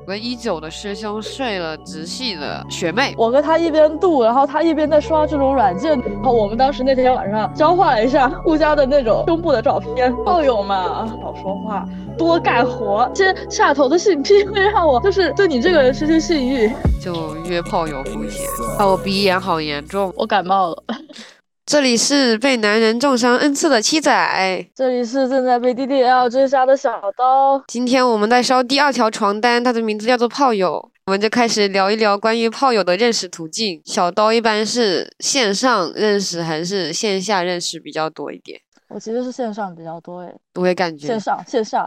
我跟一九的师兄睡了直系的学妹，我跟他一边度，然后他一边在刷这种软件。然后我们当时那天晚上交换了一下互相的那种胸部的照片。炮友嘛，少说话，多干活。先下头的性癖会让我就是对你这个人失去性欲，就约炮友肤浅。啊，我鼻炎好严重，我感冒了。这里是被男人重伤 n 次的七仔，这里是正在被 DDL 追杀的小刀。今天我们在烧第二条床单，它的名字叫做炮友。我们就开始聊一聊关于炮友的认识途径。小刀一般是线上认识还是线下认识比较多一点？我其实是线上比较多诶，我也感觉线上线上，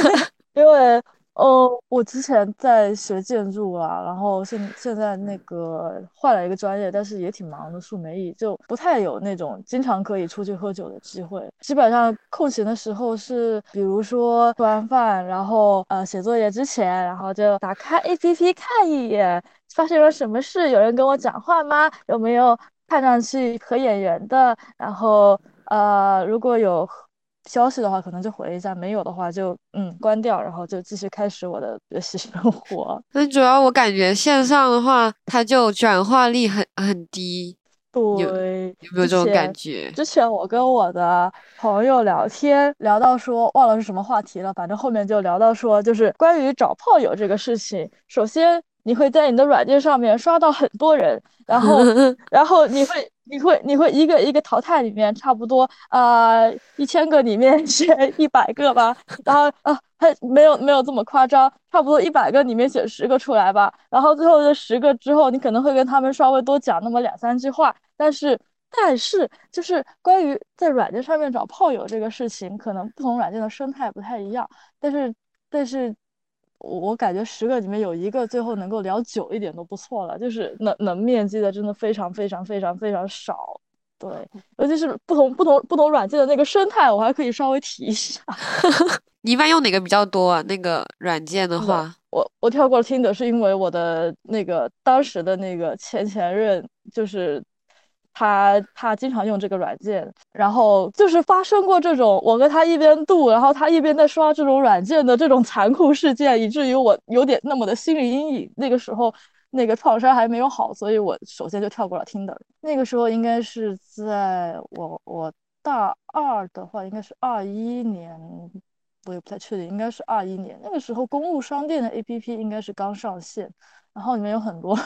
因为。哦，我之前在学建筑啊，然后现现在那个换了一个专业，但是也挺忙的，数没艺就不太有那种经常可以出去喝酒的机会。基本上空闲的时候是，比如说吃完饭，然后呃写作业之前，然后就打开 APP 看一眼，发生了什么事，有人跟我讲话吗？有没有看上去合眼缘的？然后呃如果有。消息的话，可能就回一下；没有的话，就嗯关掉，然后就继续开始我的学习生活。那主要我感觉线上的话，它就转化力很很低。对，有没有这种感觉？之前我跟我的朋友聊天，聊到说忘了是什么话题了，反正后面就聊到说，就是关于找炮友这个事情。首先，你会在你的软件上面刷到很多人，然后，然后你会。你会你会一个一个淘汰里面差不多啊一千个里面 选一百个吧，然后啊还没有没有这么夸张，差不多一百个里面选十个出来吧，然后最后这十个之后，你可能会跟他们稍微多讲那么两三句话，但是但是就是关于在软件上面找炮友这个事情，可能不同软件的生态不太一样，但是但是。我感觉十个里面有一个最后能够聊久一点都不错了，就是能能面基的真的非常非常非常非常少。对，尤其是不同不同不同软件的那个生态，我还可以稍微提一下。你一般用哪个比较多啊？那个软件的话，我我跳过了听的是因为我的那个当时的那个前前任就是。他他经常用这个软件，然后就是发生过这种我跟他一边度，然后他一边在刷这种软件的这种残酷事件，以至于我有点那么的心理阴影。那个时候那个创伤还没有好，所以我首先就跳过了听的。那个时候应该是在我我大二的话，应该是二一年，我也不太确定，应该是二一年。那个时候公路商店的 APP 应该是刚上线，然后里面有很多。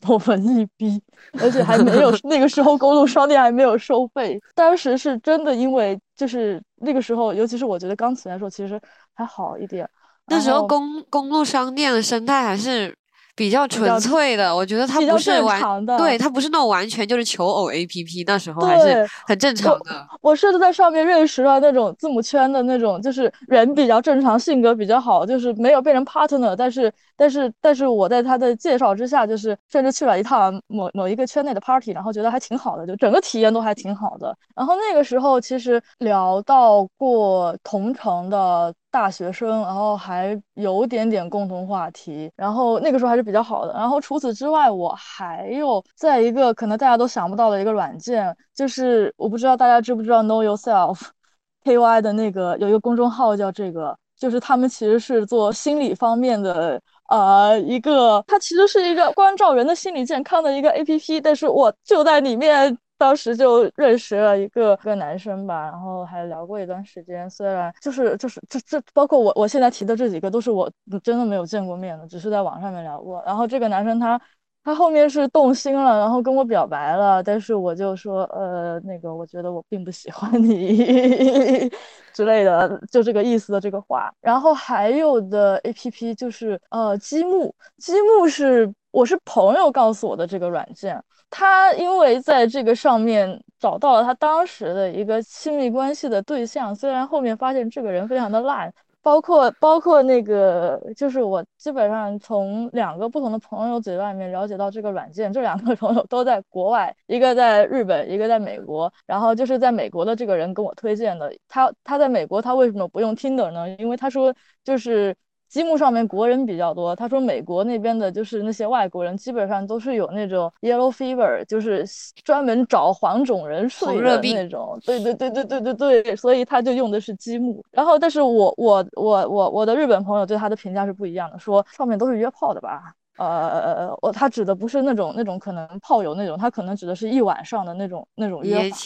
多文艺逼，而且还没有 那个时候公路商店还没有收费。当时是真的，因为就是那个时候，尤其是我觉得钢琴来说，其实还好一点。那时候公公路商店的生态还是。比较纯粹的，我觉得它不是完，对，它不是那种完全就是求偶 A P P，那时候还是很正常的。我甚至在上面认识了那种字母圈的那种，就是人比较正常，性格比较好，就是没有变成 partner，但是但是但是我在他的介绍之下，就是甚至去了一趟某某一个圈内的 party，然后觉得还挺好的，就整个体验都还挺好的。然后那个时候其实聊到过同城的。大学生，然后还有点点共同话题，然后那个时候还是比较好的。然后除此之外，我还有在一个可能大家都想不到的一个软件，就是我不知道大家知不知道 Know Yourself，KY 的那个有一个公众号叫这个，就是他们其实是做心理方面的，呃，一个它其实是一个关照人的心理健康的一个 APP，但是我就在里面。当时就认识了一个个男生吧，然后还聊过一段时间。虽然就是就是这这包括我我现在提的这几个都是我真的没有见过面的，只是在网上面聊过。然后这个男生他他后面是动心了，然后跟我表白了，但是我就说呃那个我觉得我并不喜欢你 之类的，就这个意思的这个话。然后还有的 A P P 就是呃积木，积木是我是朋友告诉我的这个软件。他因为在这个上面找到了他当时的一个亲密关系的对象，虽然后面发现这个人非常的烂，包括包括那个，就是我基本上从两个不同的朋友嘴外面了解到这个软件，这两个朋友都在国外，一个在日本，一个在美国，然后就是在美国的这个人跟我推荐的，他他在美国他为什么不用 Tinder 呢？因为他说就是。积木上面国人比较多。他说美国那边的就是那些外国人，基本上都是有那种 yellow fever，就是专门找黄种人睡的那种。对对对对对对对，所以他就用的是积木。然后，但是我我我我我的日本朋友对他的评价是不一样的，说上面都是约炮的吧。呃，我他指的不是那种那种可能炮友那种，他可能指的是一晚上的那种那种约法。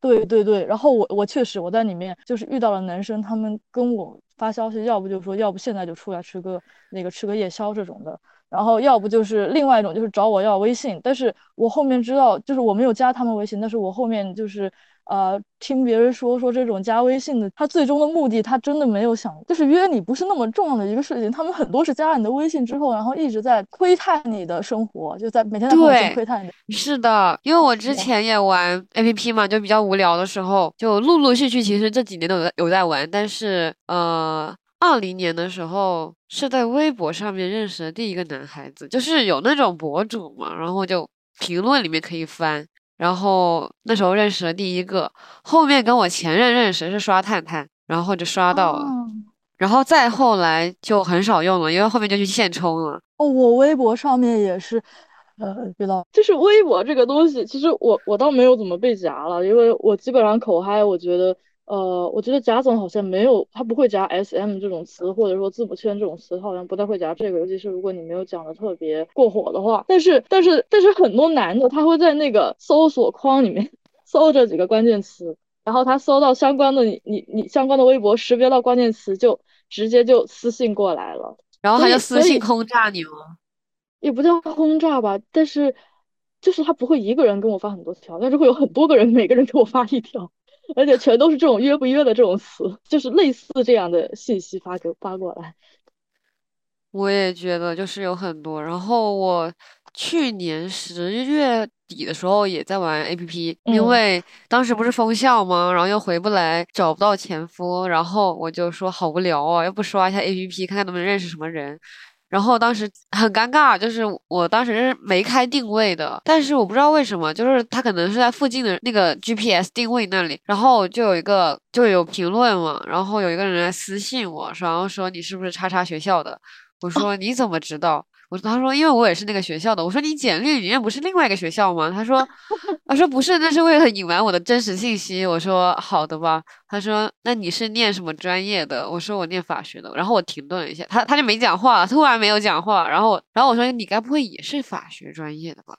对对对，然后我我确实我在里面就是遇到了男生，他们跟我发消息，要不就说要不现在就出来吃个那个吃个夜宵这种的，然后要不就是另外一种就是找我要微信，但是我后面知道就是我没有加他们微信，但是我后面就是。呃，听别人说说这种加微信的，他最终的目的，他真的没有想，就是约你不是那么重要的一个事情。他们很多是加了你的微信之后，然后一直在窥探你的生活，就在每天在朋友圈窥探你。是的，因为我之前也玩 APP 嘛，就比较无聊的时候，就陆陆续续，其实这几年都有在有在玩。但是，呃，二零年的时候是在微博上面认识的第一个男孩子，就是有那种博主嘛，然后就评论里面可以翻。然后那时候认识了第一个，后面跟我前任认识是刷探探，然后就刷到了，然后再后来就很少用了，因为后面就去现充了。哦，我微博上面也是，呃，知道，就是微博这个东西，其实我我倒没有怎么被夹了，因为我基本上口嗨，我觉得。呃，我觉得贾总好像没有，他不会夹 S M 这种词，或者说字母圈这种词，他好像不太会夹这个，尤其是如果你没有讲的特别过火的话。但是，但是，但是很多男的他会在那个搜索框里面 搜这几个关键词，然后他搜到相关的你你你相关的微博，识别到关键词就直接就私信过来了，然后他就私信轰炸你吗？也不叫轰炸吧，但是就是他不会一个人跟我发很多条，但是会有很多个人，每个人给我发一条。而且全都是这种约不约的这种词，就是类似这样的信息发给发过来。我也觉得就是有很多。然后我去年十月底的时候也在玩 A P P，因为当时不是封校吗？然后又回不来，找不到前夫，然后我就说好无聊啊，要不刷一下 A P P，看看能不能认识什么人。然后当时很尴尬，就是我当时是没开定位的，但是我不知道为什么，就是他可能是在附近的那个 GPS 定位那里，然后就有一个就有评论嘛，然后有一个人来私信我，然后说你是不是叉叉学校的？我说你怎么知道？我他说因为我也是那个学校的，我说你简历里面不是另外一个学校吗？他说 他说不是，那是为了隐瞒我的真实信息。我说好的吧。他说那你是念什么专业的？我说我念法学的。然后我停顿了一下，他他就没讲话，突然没有讲话。然后然后我说你该不会也是法学专业的吧？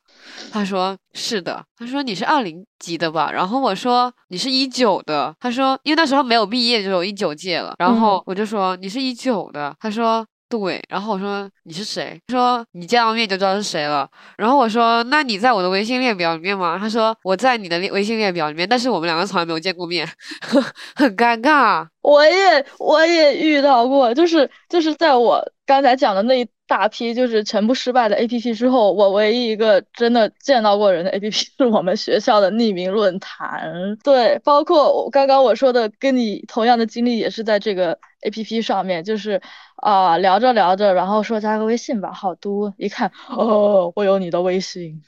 他说是的。他说你是二零级的吧？然后我说你是一九的。他说因为那时候没有毕业就有一九届了。然后我就说你是一九的。他说。对，然后我说你是谁？他说你见到面就知道是谁了。然后我说那你在我的微信列表里面吗？他说我在你的微微信列表里面，但是我们两个从来没有见过面，很尴尬。我也我也遇到过，就是就是在我刚才讲的那一大批就是全部失败的 A P P 之后，我唯一一个真的见到过人的 A P P 是我们学校的匿名论坛。对，包括我刚刚我说的跟你同样的经历，也是在这个 A P P 上面，就是啊聊着聊着，然后说加个微信吧，好多一看哦，我有你的微信，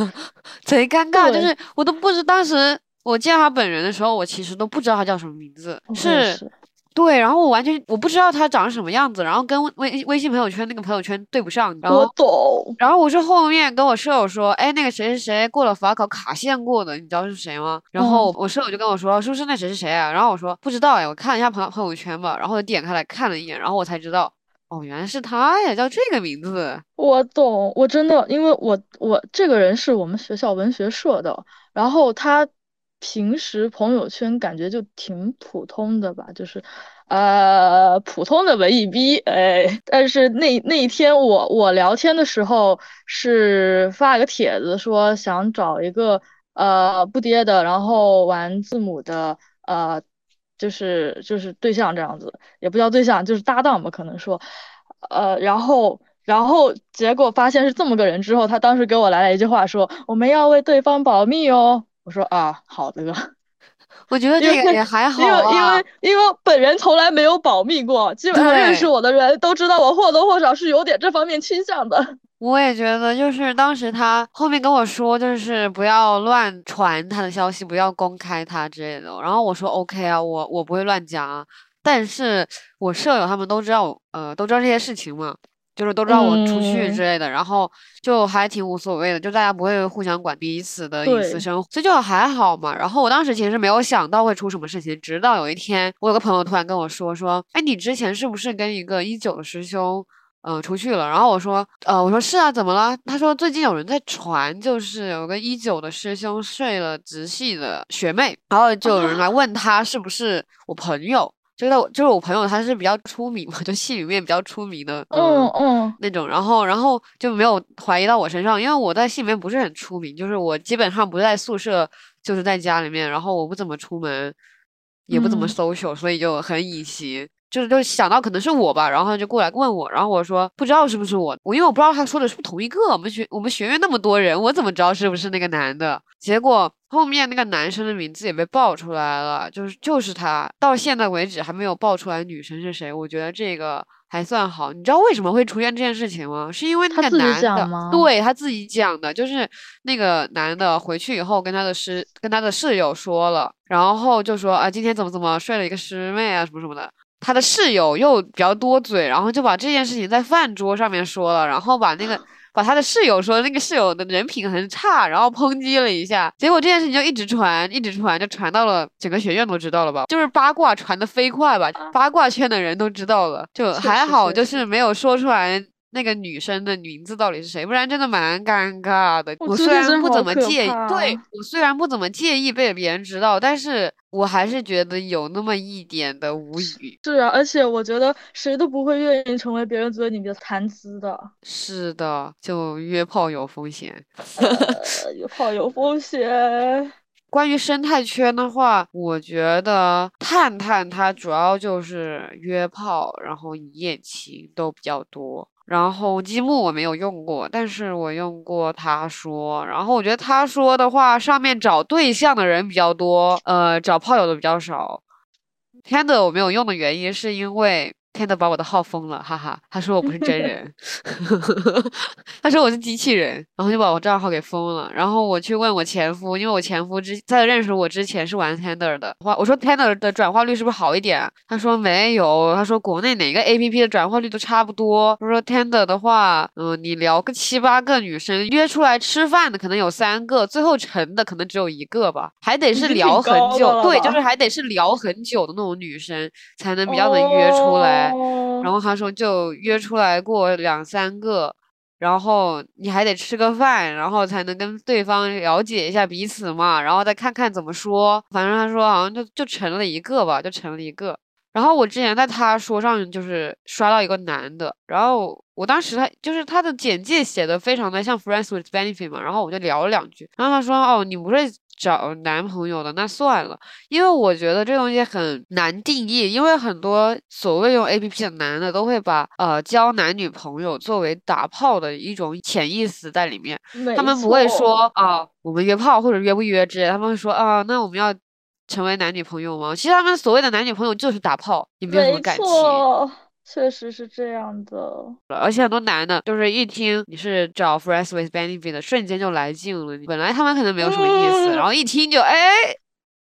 贼尴尬，就是我都不知当时。我见他本人的时候，我其实都不知道他叫什么名字，是，对，然后我完全我不知道他长什么样子，然后跟微微信朋友圈那个朋友圈对不上，然后我懂，然后我是后面跟我舍友说，哎，那个谁谁谁过了法考卡线过的，你知道是谁吗？然后我舍友就跟我说，是不是那谁是谁啊？然后我说不知道哎，我看了一下朋朋友圈吧，然后点开来看了一眼，然后我才知道，哦，原来是他呀，叫这个名字。我懂，我真的，因为我我这个人是我们学校文学社的，然后他。平时朋友圈感觉就挺普通的吧，就是，呃，普通的文艺逼，哎，但是那那一天我我聊天的时候是发了个帖子，说想找一个呃不跌的，然后玩字母的，呃，就是就是对象这样子，也不叫对象，就是搭档吧，可能说，呃，然后然后结果发现是这么个人之后，他当时给我来了一句话，说我们要为对方保密哦。我说啊，好的。我觉得这个也还好啊，因为因为本人从来没有保密过，基本上认识我的人都知道我或多或少是有点这方面倾向的。我也觉得，就是当时他后面跟我说，就是不要乱传他的消息，不要公开他之类的。然后我说 OK 啊，我我不会乱讲啊。但是我舍友他们都知道，呃，都知道这些事情嘛。就是都知道我出去之类的，然后就还挺无所谓的，就大家不会互相管彼此的隐私生活，所以就还好嘛。然后我当时其实没有想到会出什么事情，直到有一天，我有个朋友突然跟我说说，哎，你之前是不是跟一个一九的师兄，嗯，出去了？然后我说，呃，我说是啊，怎么了？他说最近有人在传，就是有个一九的师兄睡了直系的学妹，然后就有人来问他是不是我朋友。就是就是我朋友，他是比较出名嘛，就戏里面比较出名的，嗯嗯那种，然后然后就没有怀疑到我身上，因为我在戏里面不是很出名，就是我基本上不在宿舍，就是在家里面，然后我不怎么出门，也不怎么 social，所以就很隐形。就是就想到可能是我吧，然后他就过来问我，然后我说不知道是不是我，我因为我不知道他说的是不是同一个，我们学我们学院那么多人，我怎么知道是不是那个男的？结果后面那个男生的名字也被爆出来了，就是就是他，到现在为止还没有爆出来女生是谁，我觉得这个还算好。你知道为什么会出现这件事情吗？是因为那个男的，对他自己讲的，就是那个男的回去以后跟他的师跟他的室友说了，然后就说啊今天怎么怎么睡了一个师妹啊什么什么的。他的室友又比较多嘴，然后就把这件事情在饭桌上面说了，然后把那个 把他的室友说那个室友的人品很差，然后抨击了一下，结果这件事情就一直传，一直传，就传到了整个学院都知道了吧？就是八卦传的飞快吧，八卦圈的人都知道了，就还好，就是没有说出来。那个女生的名字到底是谁？不然真的蛮尴尬的。我虽然不怎么介意，对我虽然不怎么介意被别人知道，但是我还是觉得有那么一点的无语。是啊，而且我觉得谁都不会愿意成为别人觉得你的谈资的。是的，就约炮有风险。约炮有风险。关于生态圈的话，我觉得探探它主要就是约炮，然后一夜情都比较多。然后积木我没有用过，但是我用过他说。然后我觉得他说的话，上面找对象的人比较多，呃，找炮友的比较少。天的我没有用的原因是因为。天的把我的号封了，哈哈，他说我不是真人，他说我是机器人，然后就把我账号给封了。然后我去问我前夫，因为我前夫之在认识我之前是玩 Tender 的，话我说 Tender 的转化率是不是好一点？他说没有，他说国内哪个 APP 的转化率都差不多。他说 Tender 的话，嗯，你聊个七八个女生约出来吃饭的可能有三个，最后成的可能只有一个吧，还得是聊很久，对，就是还得是聊很久的那种女生才能比较能约出来。然后他说就约出来过两三个，然后你还得吃个饭，然后才能跟对方了解一下彼此嘛，然后再看看怎么说。反正他说好像就就成了一个吧，就成了一个。然后我之前在他说上就是刷到一个男的，然后我当时他就是他的简介写的非常的像 friends with benefit 嘛，然后我就聊了两句，然后他说哦你不是。找男朋友的那算了，因为我觉得这东西很难定义，因为很多所谓用 A P P 的男的都会把呃交男女朋友作为打炮的一种潜意识在里面，他们不会说啊我们约炮或者约不约之类，他们会说啊那我们要成为男女朋友吗？其实他们所谓的男女朋友就是打炮，也没有什么感情。确实是这样的，而且很多男的，就是一听你是找 friends with benefit 的，瞬间就来劲了。本来他们可能没有什么意思，然后一听就哎，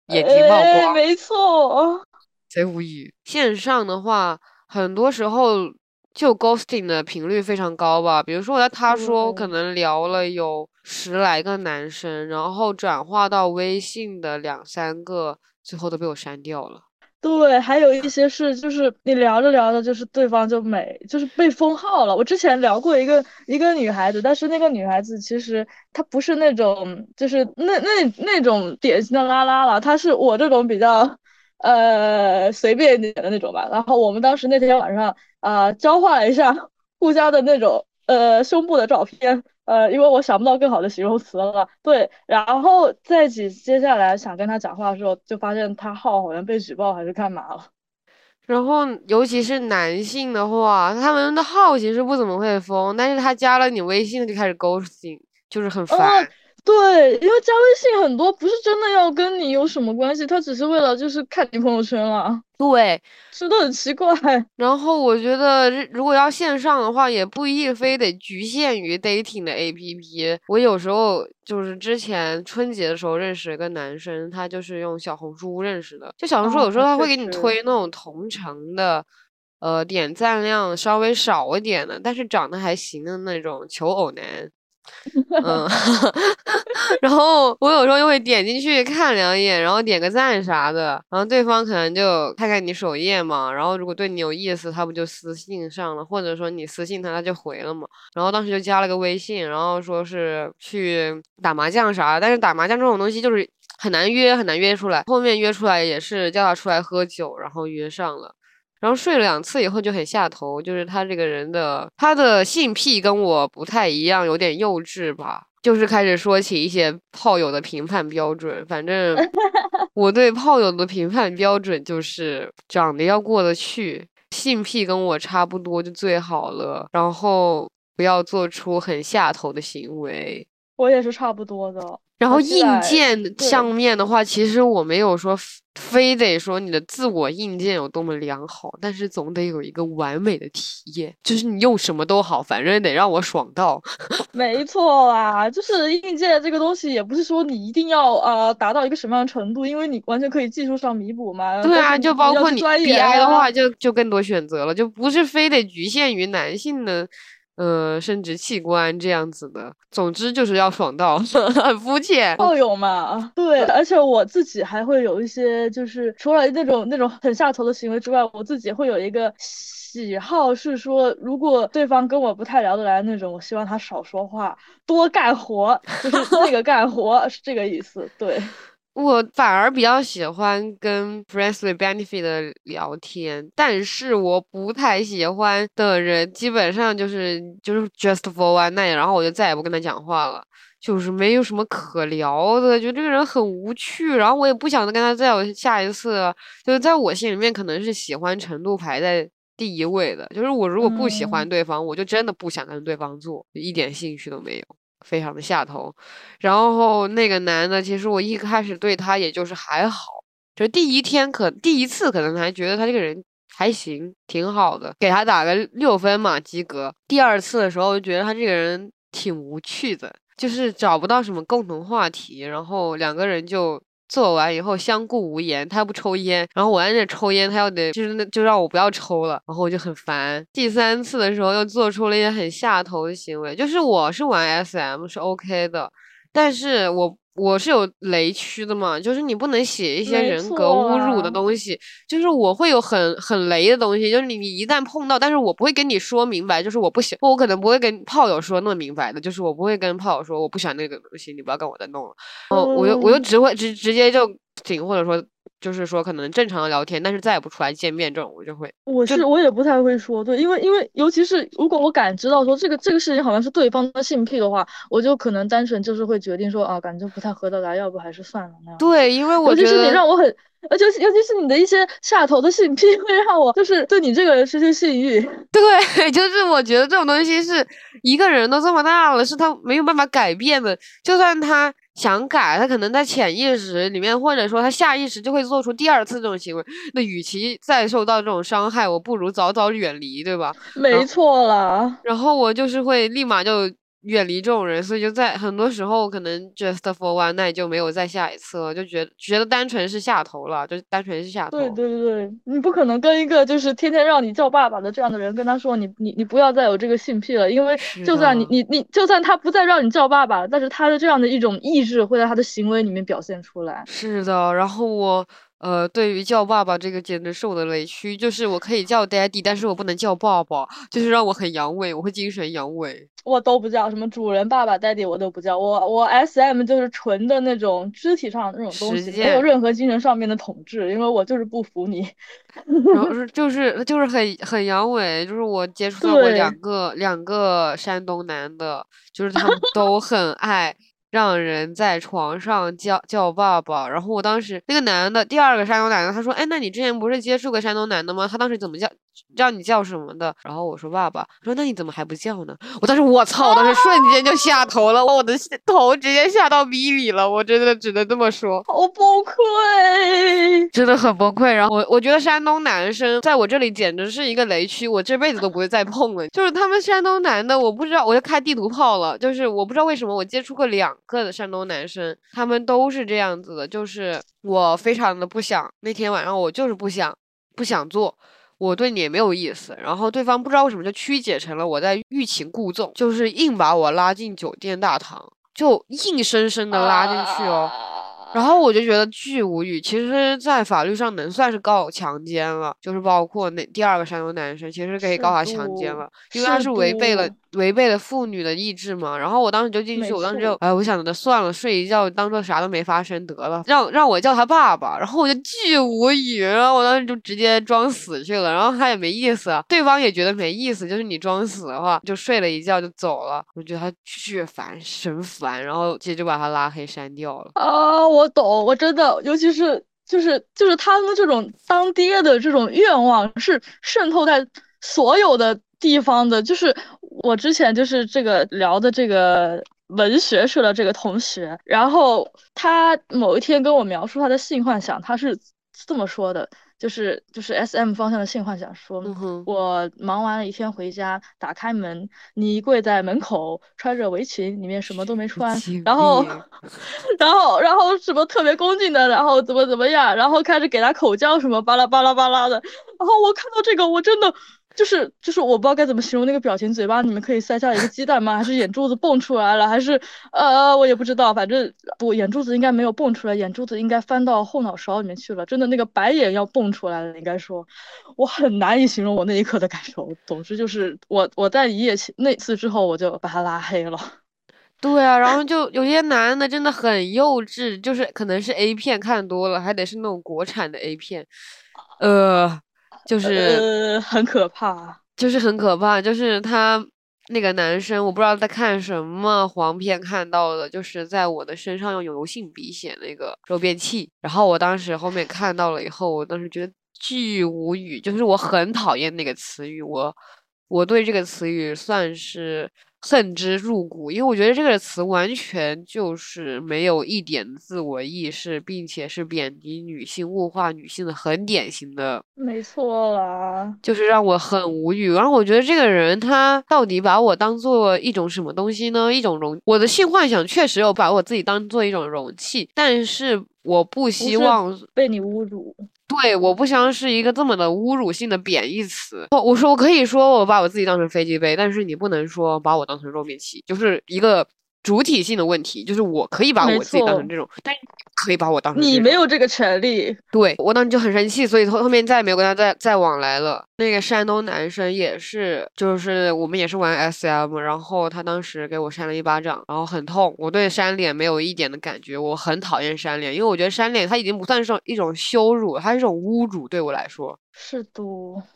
眼睛冒光。没错，贼无语。线上的话，很多时候就 ghosting 的频率非常高吧。比如说我在他说，我可能聊了有十来个男生，然后转化到微信的两三个，最后都被我删掉了。对，还有一些是，就是你聊着聊着，就是对方就没，就是被封号了。我之前聊过一个一个女孩子，但是那个女孩子其实她不是那种，就是那那那种典型的拉拉了，她是我这种比较呃随便一点的那种吧。然后我们当时那天晚上啊，交换了一下互相的那种呃胸部的照片。呃，因为我想不到更好的形容词了。对，然后在接接下来想跟他讲话的时候，就发现他号好像被举报还是干嘛了。然后，尤其是男性的话，他们的号其实不怎么会封，但是他加了你微信就开始 ghosting，就是很烦。对，因为加微信很多不是真的要跟你有什么关系，他只是为了就是看你朋友圈了。对，真的很奇怪。然后我觉得，如果要线上的话，也不一定非得局限于 dating 的 APP。我有时候就是之前春节的时候认识一个男生，他就是用小红书认识的。就小红书有时候他会给你推那种同城的，呃，点赞量稍微少一点的，但是长得还行的那种求偶男。嗯，然后我有时候又会点进去看两眼，然后点个赞啥的，然后对方可能就看看你首页嘛，然后如果对你有意思，他不就私信上了，或者说你私信他，他就回了嘛。然后当时就加了个微信，然后说是去打麻将啥，但是打麻将这种东西就是很难约，很难约出来。后面约出来也是叫他出来喝酒，然后约上了。然后睡了两次以后就很下头，就是他这个人的他的性癖跟我不太一样，有点幼稚吧。就是开始说起一些炮友的评判标准，反正 我对炮友的评判标准就是长得要过得去，性癖跟我差不多就最好了，然后不要做出很下头的行为。我也是差不多的。然后硬件上面的话，其实我没有说非得说你的自我硬件有多么良好，但是总得有一个完美的体验，就是你用什么都好，反正得让我爽到。没错啦，就是硬件这个东西，也不是说你一定要呃达到一个什么样的程度，因为你完全可以技术上弥补嘛。对啊，就包括你 BI 的话，就就更多选择了，就不是非得局限于男性的。呃，生殖器官这样子的，总之就是要爽到，很肤浅。炮友嘛，对，而且我自己还会有一些，就是除了那种那种很下头的行为之外，我自己会有一个喜好，是说如果对方跟我不太聊得来那种，我希望他少说话，多干活，就是那个干活 是这个意思，对。我反而比较喜欢跟 friends with benefit 的聊天，但是我不太喜欢的人，基本上就是就是 just for one night，然后我就再也不跟他讲话了，就是没有什么可聊的，觉得这个人很无趣，然后我也不想再跟他再有下一次，就是在我心里面可能是喜欢程度排在第一位的，就是我如果不喜欢对方，我就真的不想跟对方做，一点兴趣都没有。非常的下头，然后那个男的，其实我一开始对他也就是还好，就第一天可第一次可能还觉得他这个人还行，挺好的，给他打个六分嘛，及格。第二次的时候就觉得他这个人挺无趣的，就是找不到什么共同话题，然后两个人就。做完以后相顾无言，他又不抽烟，然后我在那抽烟，他又得就是那就让我不要抽了，然后我就很烦。第三次的时候又做出了一些很下头的行为，就是我是玩 SM 是 OK 的，但是我。我是有雷区的嘛，就是你不能写一些人格侮辱的东西，就是我会有很很雷的东西，就是你你一旦碰到，但是我不会跟你说明白，就是我不喜，我可能不会跟炮友说那么明白的，就是我不会跟炮友说我不喜欢那个东西，你不要跟我再弄了，哦，我就我就只会直直接就停，或者说。就是说，可能正常的聊天，但是再也不出来见面这种，我就会。我是我也不太会说，对，因为因为尤其是如果我感知到说这个这个事情好像是对方的性癖的话，我就可能单纯就是会决定说啊，感觉不太合得来，要不还是算了那样。对，因为我觉得尤其是你让我很，而且尤其是你的一些下头的性癖，会让我就是对你这个人失去性欲。对，就是我觉得这种东西是一个人都这么大了，是他没有办法改变的，就算他。想改，他可能在潜意识里面，或者说他下意识就会做出第二次这种行为。那与其再受到这种伤害，我不如早早远离，对吧？没错了。然后我就是会立马就。远离这种人，所以就在很多时候可能 just for one night 就没有再下一次了，就觉得觉得单纯是下头了，就单纯是下头。对对对对，你不可能跟一个就是天天让你叫爸爸的这样的人跟他说你你你不要再有这个性癖了，因为就算你你你就算他不再让你叫爸爸，但是他的这样的一种意志会在他的行为里面表现出来。是的，然后我。呃，对于叫爸爸这个简直是我的雷区，就是我可以叫 daddy，但是我不能叫爸爸，就是让我很阳痿，我会精神阳痿。我都不叫什么主人爸爸 daddy，我都不叫。我我 SM 就是纯的那种肢体上的那种东西，没有任何精神上面的统治，因为我就是不服你。然后 是就是就是很很阳痿，就是我接触到过两个两个山东男的，就是他们都很爱。让人在床上叫叫爸爸，然后我当时那个男的，第二个山东男的，他说：“哎，那你之前不是接触过山东男的吗？他当时怎么叫让你叫什么的？然后我说爸爸，说那你怎么还不叫呢？我当时我操，我当时瞬间就下头了，我的头直接下到米里了，我真的只能这么说，好崩溃，真的很崩溃。然后我我觉得山东男生在我这里简直是一个雷区，我这辈子都不会再碰了。就是他们山东男的，我不知道，我就开地图炮了，就是我不知道为什么我接触过两个的山东男生，他们都是这样子的，就是我非常的不想那天晚上我就是不想不想做。我对你也没有意思，然后对方不知道为什么就曲解成了我在欲擒故纵，就是硬把我拉进酒店大堂，就硬生生的拉进去哦。然后我就觉得巨无语，其实，在法律上能算是告强奸了，就是包括那第二个山东男生，其实可以告他强奸了，因为他是违背了违背了妇女的意志嘛。然后我当时就进去，我当时就哎，我想着算了，睡一觉，当做啥都没发生得了，让让我叫他爸爸。然后我就巨无语，然后我当时就直接装死去了。然后他也没意思，对方也觉得没意思，就是你装死的话，就睡了一觉就走了。我觉得他巨烦，神烦，然后直接就把他拉黑删掉了。啊，我。我懂，我真的，尤其是就是就是他们这种当爹的这种愿望是渗透在所有的地方的。就是我之前就是这个聊的这个文学社的这个同学，然后他某一天跟我描述他的性幻想，他是这么说的。就是就是 S M 方向的性幻想，说我忙完了一天回家，打开门，你跪在门口，穿着围裙，里面什么都没穿，然后，然后，然后什么特别恭敬的，然后怎么怎么样，然后开始给他口交什么巴拉巴拉巴拉的，然后我看到这个，我真的。就是就是我不知道该怎么形容那个表情，嘴巴里面可以塞下一个鸡蛋吗？还是眼珠子蹦出来了？还是呃，我也不知道，反正不，眼珠子应该没有蹦出来，眼珠子应该翻到后脑勺里面去了。真的那个白眼要蹦出来了，应该说，我很难以形容我那一刻的感受。总之就是我我在一夜情那次之后，我就把他拉黑了。对啊，然后就有些男的真的很幼稚，就是可能是 A 片看多了，还得是那种国产的 A 片，呃。就是很可怕，就是很可怕，就是他那个男生，我不知道在看什么黄片看到的，就是在我的身上用油性笔写那个肉便器，然后我当时后面看到了以后，我当时觉得巨无语，就是我很讨厌那个词语，我我对这个词语算是。恨之入骨，因为我觉得这个词完全就是没有一点自我意识，并且是贬低女性、物化女性的很典型的。没错啦，就是让我很无语。然后我觉得这个人他到底把我当做一种什么东西呢？一种容，我的性幻想确实有把我自己当做一种容器，但是我不希望被你侮辱。对，我不想是一个这么的侮辱性的贬义词。我我说我可以说我把我自己当成飞机杯，但是你不能说把我当成肉面器，就是一个主体性的问题。就是我可以把我自己当成这种，但可以把我当成你没有这个权利。对我当时就很生气，所以后后面再也没有跟他再再往来了。那个山东男生也是，就是我们也是玩 SM，然后他当时给我扇了一巴掌，然后很痛。我对扇脸没有一点的感觉，我很讨厌扇脸，因为我觉得扇脸它已经不算是一种羞辱，它是一种侮辱，对我来说。是的，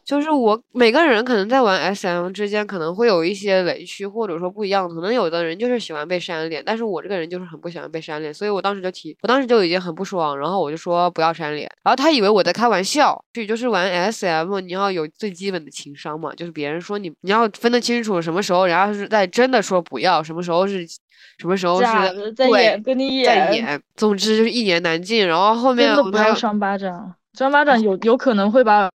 就是我每个人可能在玩 SM 之间可能会有一些雷区，或者说不一样。可能有的人就是喜欢被扇脸，但是我这个人就是很不喜欢被扇脸，所以我当时就提，我当时就已经很不爽，然后我就说不要扇脸，然后他以为我在开玩笑。所以就是玩 SM，你要有最基本的情商嘛，就是别人说你，你要分得清楚什么时候人家是在真的说不要，什么时候是，什么时候是在演跟你演，在演。总之就是一言难尽。然后后面真的不要双巴掌，双巴掌有有可能会把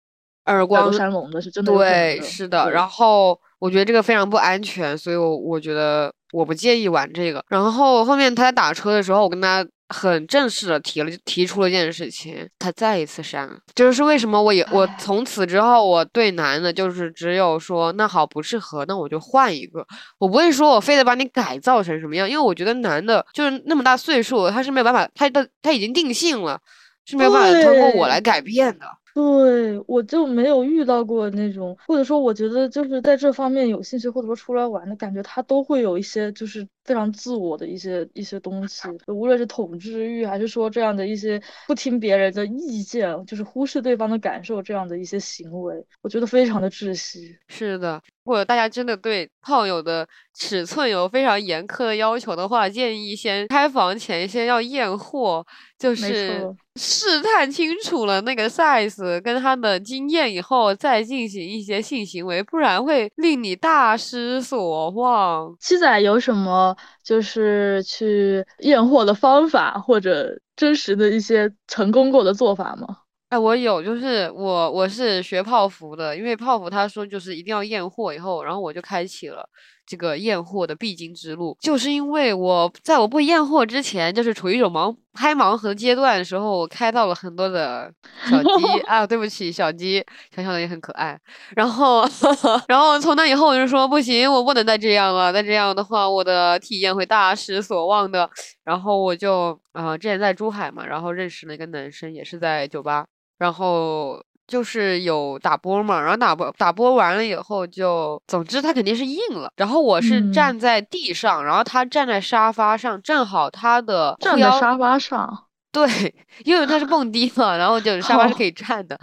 耳光扇聋的，是真的。对，是的。然后我觉得这个非常不安全，所以我我觉得我不介意玩这个。然后后面他在打车的时候，我跟他。很正式的提了提出了一件事情，他再一次删了，就是为什么我也我从此之后我对男的就是只有说那好不适合，那我就换一个，我不会说我非得把你改造成什么样，因为我觉得男的就是那么大岁数，他是没有办法，他的他已经定性了，是没有办法通过我来改变的。对，我就没有遇到过那种，或者说我觉得就是在这方面有兴趣，或者说出来玩的感觉，他都会有一些就是非常自我的一些一些东西，无论是统治欲，还是说这样的一些不听别人的意见，就是忽视对方的感受这样的一些行为，我觉得非常的窒息。是的，如果大家真的对炮友的尺寸有非常严苛的要求的话，建议先开房前先要验货，就是试探清楚了那个 size 跟他的经验以后，再进行一些性行为，不然会令你大失所望。七仔有什么就是去验货的方法，或者真实的一些成功过的做法吗？哎，我有，就是我我是学泡芙的，因为泡芙他说就是一定要验货以后，然后我就开启了这个验货的必经之路。就是因为我在我不验货之前，就是处于一种盲拍盲盒阶段的时候，我开到了很多的 小鸡啊，对不起，小鸡，小小的也很可爱。然后，然后从那以后我就说不行，我不能再这样了，再这样的话，我的体验会大失所望的。然后我就啊，之前在珠海嘛，然后认识了一个男生，也是在酒吧。然后就是有打波嘛，然后打波打波完了以后就，总之他肯定是硬了。然后我是站在地上，然后他站在沙发上，正好他的站在沙发上。对，因为他是 蹦迪嘛，然后就沙发是可以站的，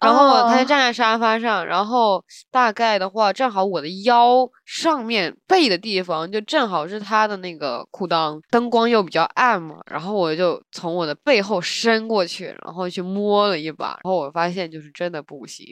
然后他就站在沙发上，然后大概的话，正好我的腰上面背的地方就正好是他的那个裤裆，灯光又比较暗嘛，然后我就从我的背后伸过去，然后去摸了一把，然后我发现就是真的不行，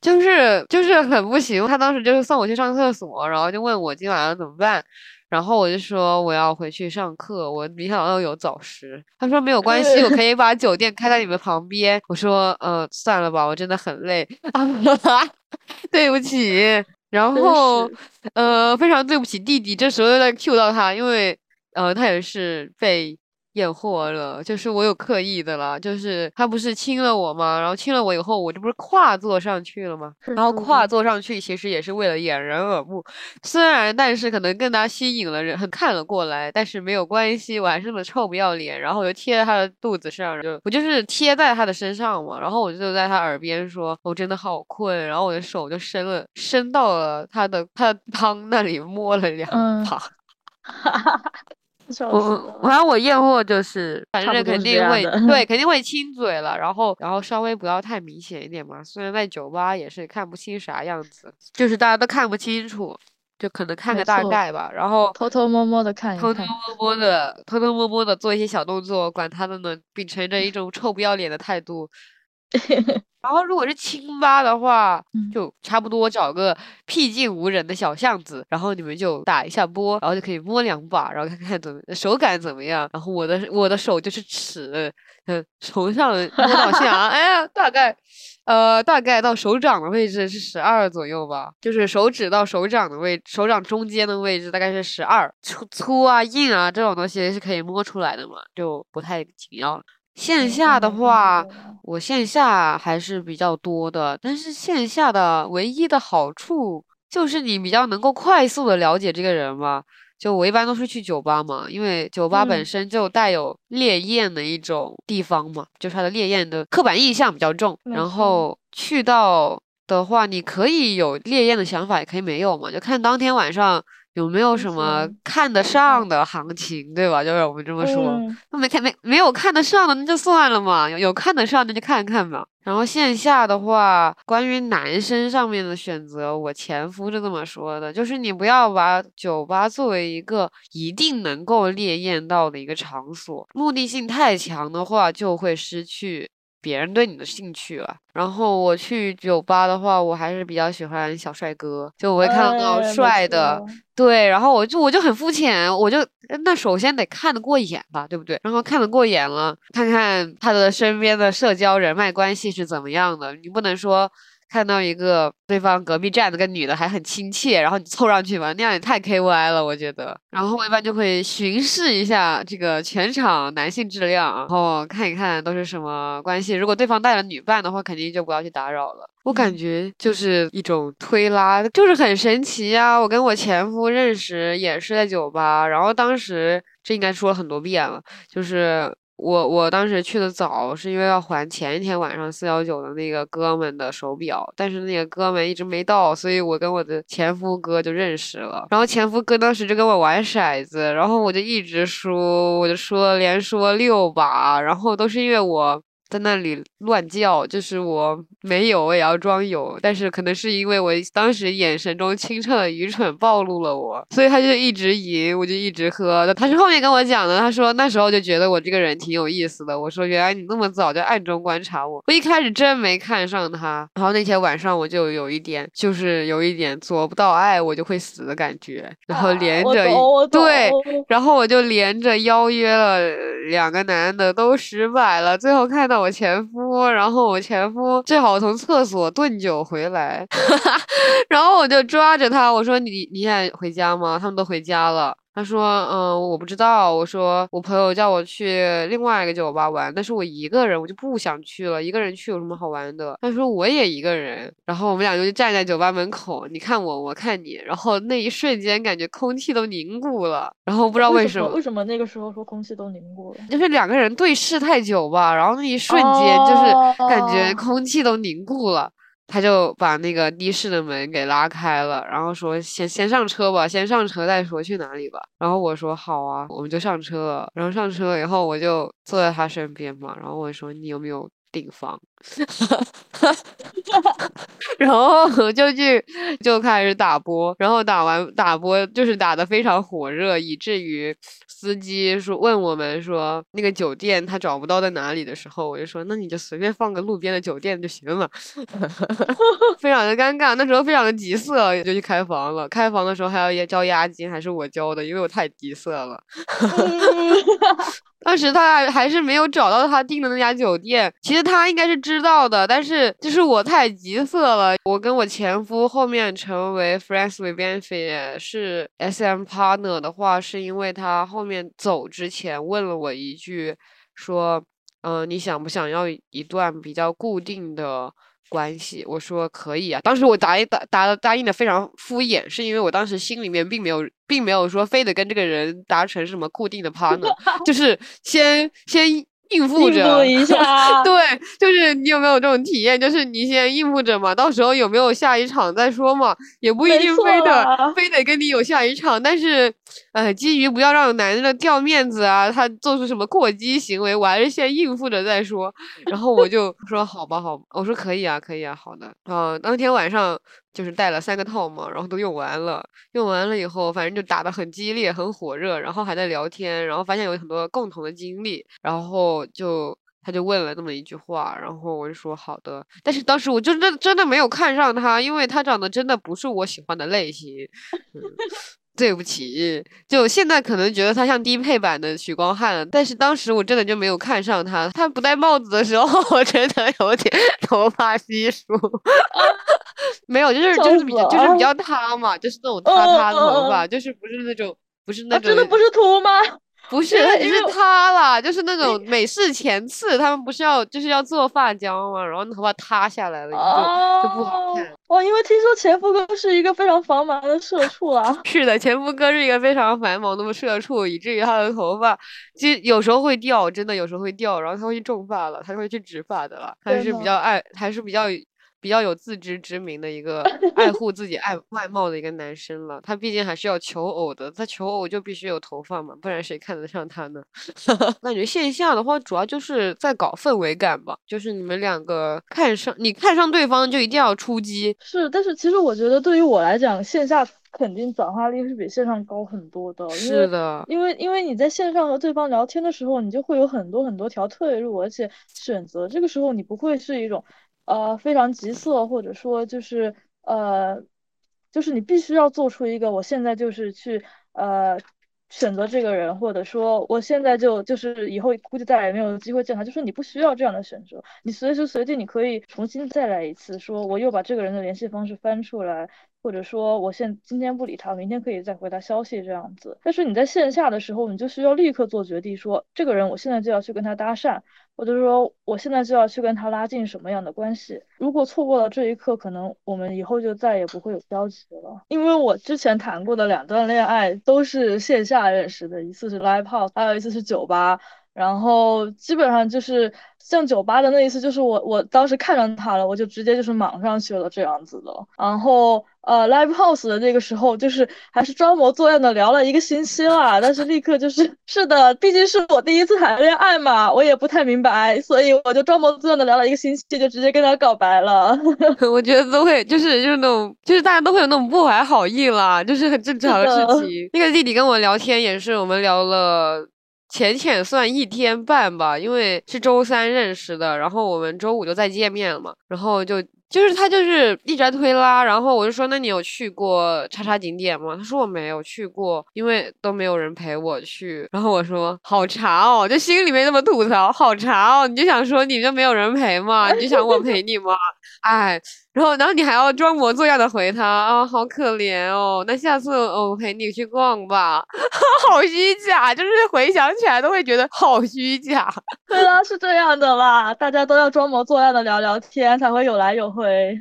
就是就是很不行。他当时就是送我去上厕所，然后就问我今晚上怎么办。然后我就说我要回去上课，我没想到有早十。他说没有关系，我可 以把酒店开在你们旁边。我说呃算了吧，我真的很累啊，对不起。然后呃非常对不起弟弟，这时候又在 Q 到他，因为呃他也是被。验货了，就是我有刻意的了，就是他不是亲了我吗？然后亲了我以后，我这不是跨坐上去了吗？然后跨坐上去其实也是为了掩人耳目，虽然但是可能更加吸引了人，很看了过来，但是没有关系，我还是那么臭不要脸。然后我就贴在他的肚子上，就我就是贴在他的身上嘛。然后我就在他耳边说：“我真的好困。”然后我的手就伸了，伸到了他的他的 裆那里摸了两把。我我我验货就是，反正肯定会对，肯定会亲嘴了，然后然后稍微不要太明显一点嘛。虽然在酒吧也是看不清啥样子，就是大家都看不清楚，就可能看个大概吧。然后偷偷摸摸的看看，偷偷摸摸的，偷偷摸摸的做一些小动作，管他的呢，秉承着一种臭不要脸的态度。然后，如果是清吧的话，就差不多找个僻静无人的小巷子，然后你们就打一下波，然后就可以摸两把，然后看看怎么手感怎么样。然后我的我的手就是尺，嗯，从上摸到下，哎呀，大概，呃，大概到手掌的位置是十二左右吧，就是手指到手掌的位，手掌中间的位置大概是十二，粗粗啊硬啊这种东西是可以摸出来的嘛，就不太紧要了。线下的话，我线下还是比较多的，但是线下的唯一的好处就是你比较能够快速的了解这个人吧。就我一般都是去酒吧嘛，因为酒吧本身就带有烈焰的一种地方嘛，就是它的烈焰的刻板印象比较重。然后去到的话，你可以有烈焰的想法，也可以没有嘛，就看当天晚上。有没有什么看得上的行情，对吧？就是我们这么说，那没看没没有看得上的那就算了嘛，有有看得上的就看看嘛。然后线下的话，关于男生上面的选择，我前夫是这么说的，就是你不要把酒吧作为一个一定能够烈焰到的一个场所，目的性太强的话，就会失去。别人对你的兴趣了，然后我去酒吧的话，我还是比较喜欢小帅哥，就我会看到那种帅的，对，然后我就我就很肤浅，我就那首先得看得过眼吧，对不对？然后看得过眼了，看看他的身边的社交人脉关系是怎么样的，你不能说。看到一个对方隔壁站的个女的还很亲切，然后你凑上去吧，那样也太 K Y 了，我觉得。然后我一般就会巡视一下这个全场男性质量，然后看一看都是什么关系。如果对方带了女伴的话，肯定就不要去打扰了。我感觉就是一种推拉，就是很神奇啊！我跟我前夫认识也是在酒吧，然后当时这应该说了很多遍了，就是。我我当时去的早，是因为要还前一天晚上四幺九的那个哥们的手表，但是那个哥们一直没到，所以我跟我的前夫哥就认识了。然后前夫哥当时就跟我玩骰子，然后我就一直输，我就输了连输了六把，然后都是因为我。在那里乱叫，就是我没有，我也要装有，但是可能是因为我当时眼神中清澈的愚蠢暴露了我，所以他就一直赢，我就一直喝。他是后面跟我讲的，他说那时候就觉得我这个人挺有意思的。我说原来你那么早就暗中观察我，我一开始真没看上他。然后那天晚上我就有一点，就是有一点做不到爱我就会死的感觉，然后连着对，然后我就连着邀约了两个男的都失败了，最后看到。我前夫，然后我前夫正好从厕所顿酒回来，然后我就抓着他，我说你你现在回家吗？他们都回家了。他说：“嗯，我不知道。”我说：“我朋友叫我去另外一个酒吧玩，但是我一个人，我就不想去了。一个人去有什么好玩的？”他说：“我也一个人。”然后我们俩就站在酒吧门口，你看我，我看你，然后那一瞬间感觉空气都凝固了。然后不知道为什么，为什么那个时候说空气都凝固了？就是两个人对视太久吧，然后那一瞬间就是感觉空气都凝固了。他就把那个的士的门给拉开了，然后说：“先先上车吧，先上车再说去哪里吧。”然后我说：“好啊，我们就上车了。”然后上车以后，我就坐在他身边嘛，然后我说：“你有没有？”订房，然后就去就开始打波，然后打完打波就是打的非常火热，以至于司机说问我们说那个酒店他找不到在哪里的时候，我就说那你就随便放个路边的酒店就行了，非常的尴尬，那时候非常的急色，就去开房了。开房的时候还要交押金，还是我交的，因为我太急色了。当时他还还是没有找到他订的那家酒店，其实他应该是知知道的，但是就是我太急色了。我跟我前夫后面成为 friends with benefit 是 SM partner 的话，是因为他后面走之前问了我一句，说，嗯，你想不想要一段比较固定的？关系，我说可以啊。当时我答应答答答应的非常敷衍，是因为我当时心里面并没有并没有说非得跟这个人达成什么固定的 partner，就是先先。应付着一下，对，就是你有没有这种体验？就是你先应付着嘛，到时候有没有下一场再说嘛，也不一定非得非得跟你有下一场。但是，呃，基于不要让男的掉面子啊，他做出什么过激行为，我还是先应付着再说。然后我就说好吧，好，我说可以啊，可以啊，好的。啊，当天晚上。就是带了三个套嘛，然后都用完了，用完了以后，反正就打得很激烈，很火热，然后还在聊天，然后发现有很多共同的经历，然后就他就问了那么一句话，然后我就说好的，但是当时我就真真的没有看上他，因为他长得真的不是我喜欢的类型。对不起，就现在可能觉得他像低配版的许光汉，但是当时我真的就没有看上他。他不戴帽子的时候，我真的有点头发稀疏。没有，就是就是比较就是比较塌嘛，就是那种塌塌头发，就是不是那种不是那种。真的不是秃吗？不是，是塌了，就是那种美式前刺，他们不是要就是要做发胶嘛？然后头发塌下来了，就就不好看。哦，因为听说前夫哥是一个非常繁忙的社畜啊。是的，前夫哥是一个非常繁忙的社畜，以至于他的头发就有时候会掉，真的有时候会掉，然后他会去种发了，他就会去植发的了，还是比较爱，还是比较。比较有自知之明的一个 爱护自己爱外貌的一个男生了，他毕竟还是要求偶的，他求偶就必须有头发嘛，不然谁看得上他呢？感觉线下的话，主要就是在搞氛围感吧，就是你们两个看上你看上对方就一定要出击。是，但是其实我觉得对于我来讲，线下肯定转化率是比线上高很多的。是的，因为因为你在线上和对方聊天的时候，你就会有很多很多条退路，而且选择这个时候你不会是一种。呃，非常急色，或者说就是呃，就是你必须要做出一个，我现在就是去呃选择这个人，或者说我现在就就是以后估计再也没有机会见他，就是你不需要这样的选择，你随时随地你可以重新再来一次，说我又把这个人的联系方式翻出来。或者说，我现今天不理他，明天可以再回他消息这样子。但是你在线下的时候，你就需要立刻做决定，说这个人我现在就要去跟他搭讪，我就说我现在就要去跟他拉近什么样的关系。如果错过了这一刻，可能我们以后就再也不会有交集了。因为我之前谈过的两段恋爱都是线下认识的，一次是 live house，还有一次是酒吧。然后基本上就是像酒吧的那一次，就是我我当时看上他了，我就直接就是莽上去了这样子的。然后呃，live house 的那个时候，就是还是装模作样的聊了一个星期啦，但是立刻就是 是的，毕竟是我第一次谈恋爱嘛，我也不太明白，所以我就装模作样的聊了一个星期，就直接跟他告白了。我觉得都会就是就是那种就是大家都会有那种不怀好意啦，就是很正常的事情。那个弟弟跟我聊天也是，我们聊了。浅浅算一天半吧，因为是周三认识的，然后我们周五就再见面了嘛，然后就就是他就是一直在推拉，然后我就说那你有去过叉叉景点吗？他说我没有去过，因为都没有人陪我去。然后我说好茶哦，就心里面那么吐槽，好茶哦，你就想说你就没有人陪嘛，你就想我陪你吗？哎。然后，然后你还要装模作样的回他啊，好可怜哦。那下次我陪你去逛吧，好虚假，就是回想起来都会觉得好虚假。对啊，是这样的啦，大家都要装模作样的聊聊天，才会有来有回。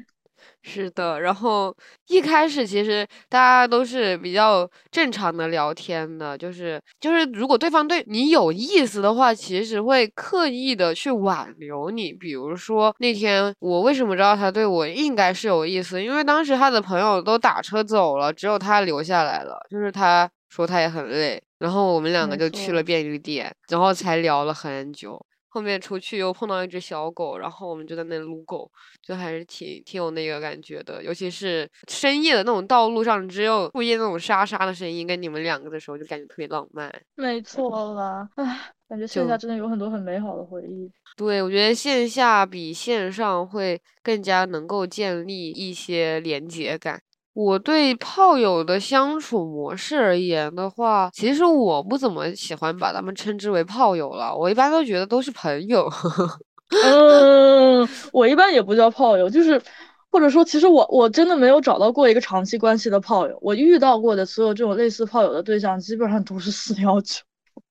是的，然后一开始其实大家都是比较正常的聊天的，就是就是如果对方对你有意思的话，其实会刻意的去挽留你。比如说那天我为什么知道他对我应该是有意思，因为当时他的朋友都打车走了，只有他留下来了，就是他说他也很累，然后我们两个就去了便利店，然后才聊了很久。后面出去又碰到一只小狗，然后我们就在那撸狗，就还是挺挺有那个感觉的。尤其是深夜的那种道路上，只有树叶那种沙沙的声音，跟你们两个的时候，就感觉特别浪漫。没错啦，唉，感觉线下真的有很多很美好的回忆。对，我觉得线下比线上会更加能够建立一些连接感。我对炮友的相处模式而言的话，其实我不怎么喜欢把他们称之为炮友了，我一般都觉得都是朋友。嗯，我一般也不叫炮友，就是或者说，其实我我真的没有找到过一个长期关系的炮友。我遇到过的所有这种类似炮友的对象，基本上都是四幺九，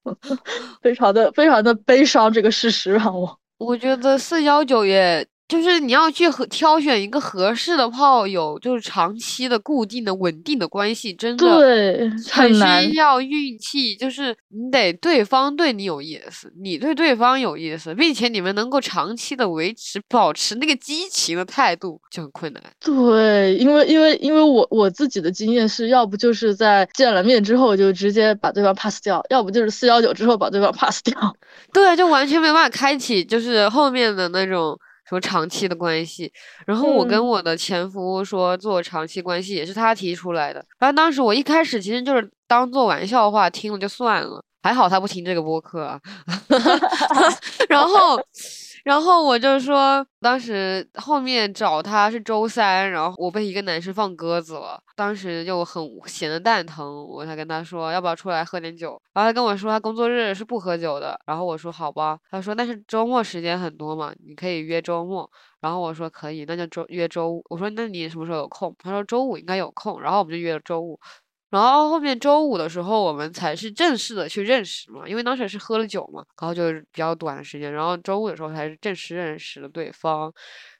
非常的非常的悲伤。这个事实让我，我觉得四幺九也。就是你要去和挑选一个合适的炮友，就是长期的、固定的、稳定的关系，真的对很需要运气。就是你得对方对你有意思，你对对方有意思，并且你们能够长期的维持、保持那个激情的态度，就很困难。对，因为因为因为我我自己的经验是要不就是在见了面之后就直接把对方 pass 掉，要不就是四幺九之后把对方 pass 掉。对，就完全没办法开启，就是后面的那种。说长期的关系，然后我跟我的前夫说做长期关系也是他提出来的。然后当时我一开始其实就是当做玩笑话听了就算了，还好他不听这个播客啊。然后。然后我就说，当时后面找他是周三，然后我被一个男生放鸽子了，当时就很闲的蛋疼，我才跟他说要不要出来喝点酒，然后他跟我说他工作日是不喝酒的，然后我说好吧，他说但是周末时间很多嘛，你可以约周末，然后我说可以，那就周约周五，我说那你什么时候有空？他说周五应该有空，然后我们就约了周五。然后后面周五的时候，我们才是正式的去认识嘛，因为当时是喝了酒嘛，然后就是比较短的时间。然后周五的时候才是正式认识了对方，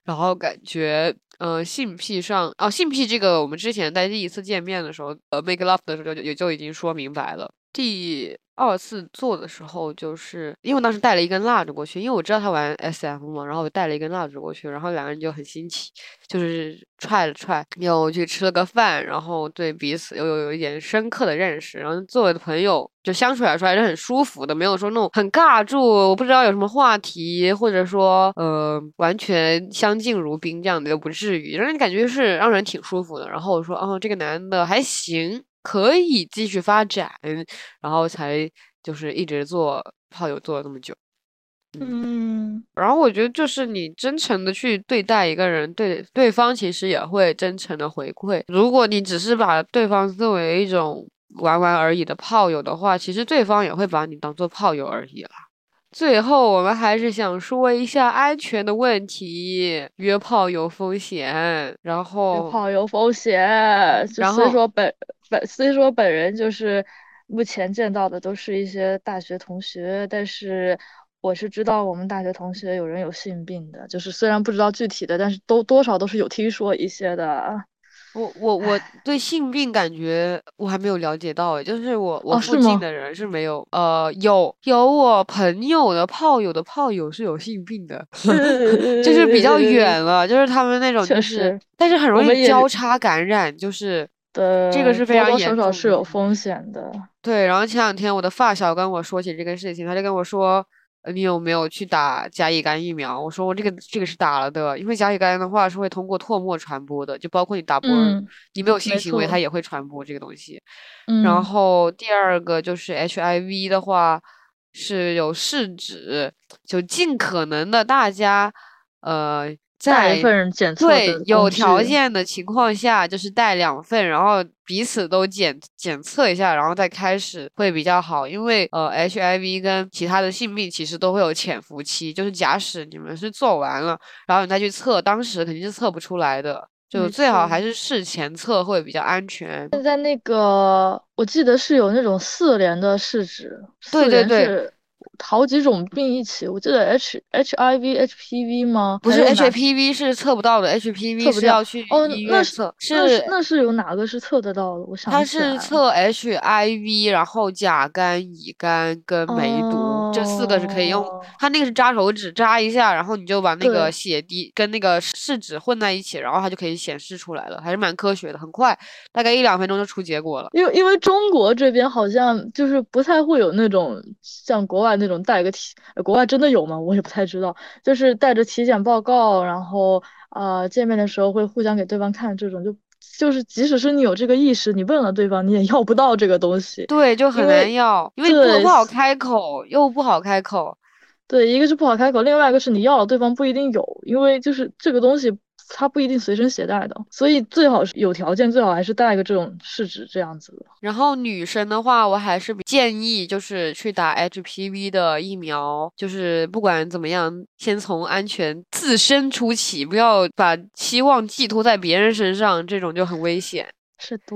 然后感觉，呃，性癖上，哦，性癖这个我们之前在第一次见面的时候，呃，make love 的时候就也就已经说明白了。第二次做的时候，就是因为当时带了一根蜡烛过去，因为我知道他玩 SM 嘛，然后我带了一根蜡烛过去，然后两个人就很新奇，就是踹了踹，又去吃了个饭，然后对彼此又有有一点深刻的认识，然后作为朋友就相处来说还是很舒服的，没有说那种很尬住，我不知道有什么话题，或者说呃完全相敬如宾这样的又不至于，让人感觉是让人挺舒服的。然后我说哦，这个男的还行。可以继续发展，然后才就是一直做炮友做了那么久，嗯，然后我觉得就是你真诚的去对待一个人，对对方其实也会真诚的回馈。如果你只是把对方作为一种玩玩而已的炮友的话，其实对方也会把你当做炮友而已啦。最后，我们还是想说一下安全的问题，约炮有风险，然后约炮有风险，然后所以说本。本虽说，本人就是目前见到的都是一些大学同学，但是我是知道我们大学同学有人有性病的，就是虽然不知道具体的，但是都多少都是有听说一些的。我我我对性病感觉我还没有了解到诶，就是我我哦附近的人是没有，呃，有有我朋友的炮友的炮友是有性病的，就是比较远了，就是他们那种就是，但是很容易交叉感染，就是对，这个是非常严多多少少重是有风险的。对。然后前两天我的发小跟我说起这个事情，他就跟我说。呃你有没有去打甲乙肝疫苗？我说我这个这个是打了的，因为甲乙肝的话是会通过唾沫传播的，就包括你打啵儿，嗯你没有性行为，它也会传播这个东西。嗯，然后第二个就是 HIV 的话是有试纸，就尽可能的大家呃在带一份检测对有条件的情况下，就是带两份，然后彼此都检检测一下，然后再开始会比较好。因为呃 HIV 跟其他的性病其实都会有潜伏期，就是假使你们是做完了，然后你再去测，当时肯定是测不出来的。就最好还是事前测会比较安全。现在那个我记得是有那种四联的试纸，对对对好几种病一起，我记得 H HIV HPV 吗？不是还有哪 HPV 是测不到的，HPV 测不掉是要去哦医那测，那是那是有哪个是测得到的？我想它是测 HIV，然后甲肝、乙肝跟梅毒、这四个是可以用哦。它那个是扎手指扎一下，然后你就把那个血滴跟那个试纸混在一起，然后它就可以显示出来了，还是蛮科学的，很快，大概一两分钟就出结果了。因为因为中国这边好像就是不太会有那种像国外那种带个体，呃国外真的有吗？我也不太知道，就是带着体检报告，然后呃见面的时候会互相给对方看这种，就就是即使是你有这个意识，你问了对方，你也要不到这个东西。对，就很难要，因为不不好开口，又不好开口。对，一个是不好开口，另外一个是你要了对方不一定有，因为就是这个东西它不一定随身携带的，所以最好是有条件，最好还是带个这种试纸这样子的。然后女生的话，我还是建议就是去打 HPV 的疫苗，就是不管怎么样，先从安全自身出起，不要把期望寄托在别人身上，这种就很危险。是的，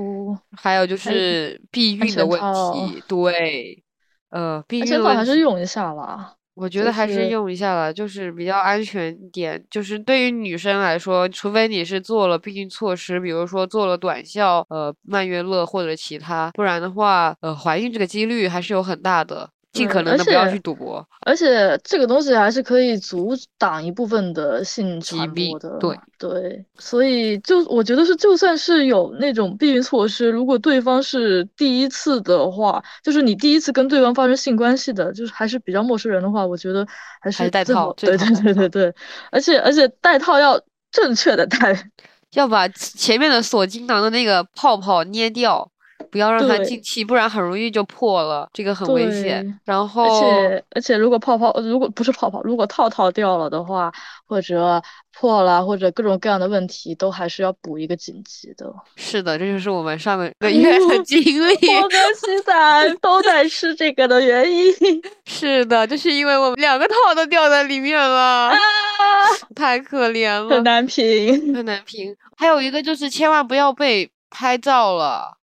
还有就是避孕的问题，对，呃，避孕的问题。还是用一下啦。就我觉得还是是用一下了，就是比较安全一点。就是对于女生来说，除非你是做了避孕措施，比如说做了短效、呃曼月乐或者其他，不然的话，呃怀孕这个几率还是有很大的。尽可能的不要去赌博。而且这个东西还是可以阻挡一部分的性疾传病播的，对对，所以就我觉得是，就算是有那种避孕措施，如果对方是第一次的话，就是你第一次跟对方发生性关系的，就是还是比较陌生人的话，我觉得还还是戴套对对对对对，而且而且戴套要正确的戴，要把前面的锁精囊的那个泡泡捏掉，不要让它进气，不然很容易就破了，这个很危险然后而后且而且如果泡泡如果不是泡泡，如果套套掉了的话，或者破了，或者各种各样的问题，都还是要补一个紧急的。是的，这就是我们上个 个月的经历。我跟西仔 都在吃这个的原因 是的，就是因为我们两个套都掉在里面了，啊，太可怜了很，难评。很难评。还有一个就是千万不要被拍照了，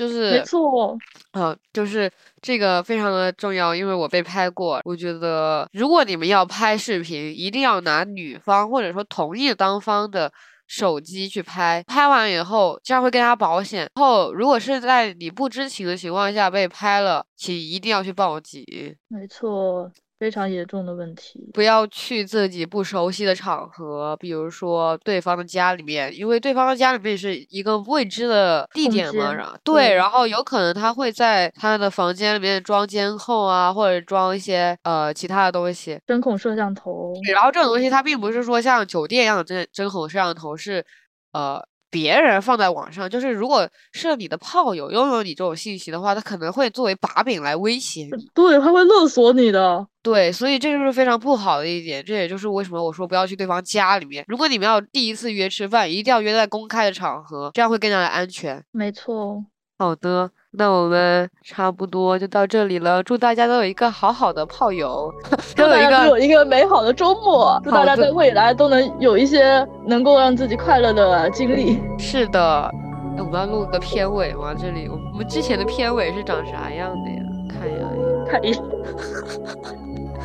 就是没错，呃，就是这个非常的重要，因为我被拍过。我觉得如果你们要拍视频，一定要拿女方或者说同意当方的手机去拍，拍完以后这样会更加保险。后如果是在你不知情的情况下被拍了，请一定要去报警。没错，非常严重的问题。不要去自己不熟悉的场合，比如说对方的家里面，因为对方的家里面是一个未知的地点嘛，然后对，对然后有可能他会在他的房间里面装监控啊，或者装一些呃其他的东西。针孔摄像头，然后这种东西它并不是说像酒店一样的针针孔摄像头是呃别人放在网上，就是如果是你的炮友拥有你这种信息的话，他可能会作为把柄来威胁你。对，他会勒索你的。对，所以这就是非常不好的一点，这也就是为什么我说不要去对方家里面。如果你们要第一次约吃饭，一定要约在公开的场合，这样会更加的安全。没错，好的，那我们差不多就到这里了。祝大家都有一个好好的炮友，祝都有一个美好的周末，祝大家在未来都能有一些能够让自己快乐的经历。是的。哎我们要录个片尾吗？这里我我们之前的片尾是长啥样的呀？看一眼，看一，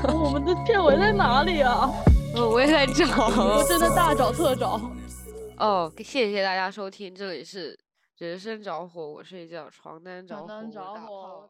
我们的片尾在哪里啊？嗯，我也在找。我真的大找特找。哦，谢谢大家收听，这里是人生着火，我睡觉，床单着火，床单着我打炮。